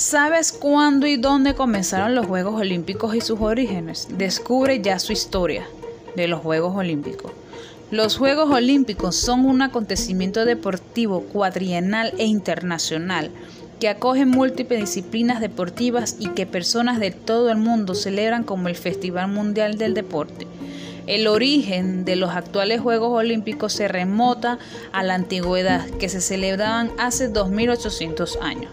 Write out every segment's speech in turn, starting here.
¿Sabes cuándo y dónde comenzaron los Juegos Olímpicos y sus orígenes? Descubre ya su historia de los Juegos Olímpicos. Los Juegos Olímpicos son un acontecimiento deportivo cuatrienal e internacional que acoge múltiples disciplinas deportivas y que personas de todo el mundo celebran como el Festival Mundial del Deporte. El origen de los actuales Juegos Olímpicos se remota a la antigüedad, que se celebraban hace 2800 años.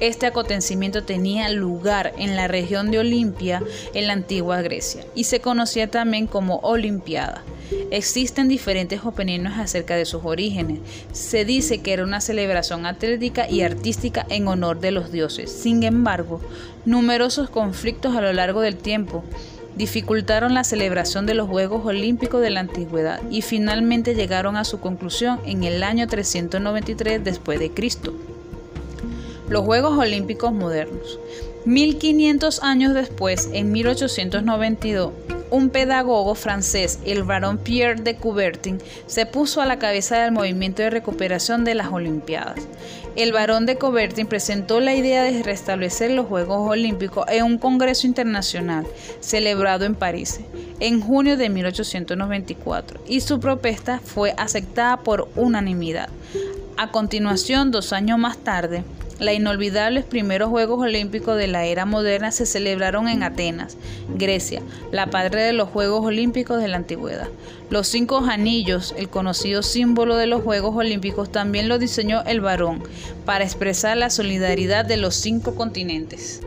Este acontecimiento tenía lugar en la región de Olimpia, en la antigua Grecia, y se conocía también como Olimpiada. Existen diferentes opiniones acerca de sus orígenes. Se dice que era una celebración atlética y artística en honor de los dioses. Sin embargo, numerosos conflictos a lo largo del tiempo dificultaron la celebración de los Juegos Olímpicos de la Antigüedad y finalmente llegaron a su conclusión en el año 393 después de Cristo los Juegos Olímpicos modernos. 1500 años después, en 1892, un pedagogo francés, el barón Pierre de Coubertin, se puso a la cabeza del movimiento de recuperación de las Olimpiadas. El barón de Coubertin presentó la idea de restablecer los Juegos Olímpicos en un congreso internacional celebrado en París en junio de 1894 y su propuesta fue aceptada por unanimidad. A continuación, dos años más tarde, los inolvidables primeros Juegos Olímpicos de la era moderna se celebraron en Atenas, Grecia, la padre de los Juegos Olímpicos de la antigüedad. Los cinco anillos, el conocido símbolo de los Juegos Olímpicos, también lo diseñó el varón para expresar la solidaridad de los cinco continentes.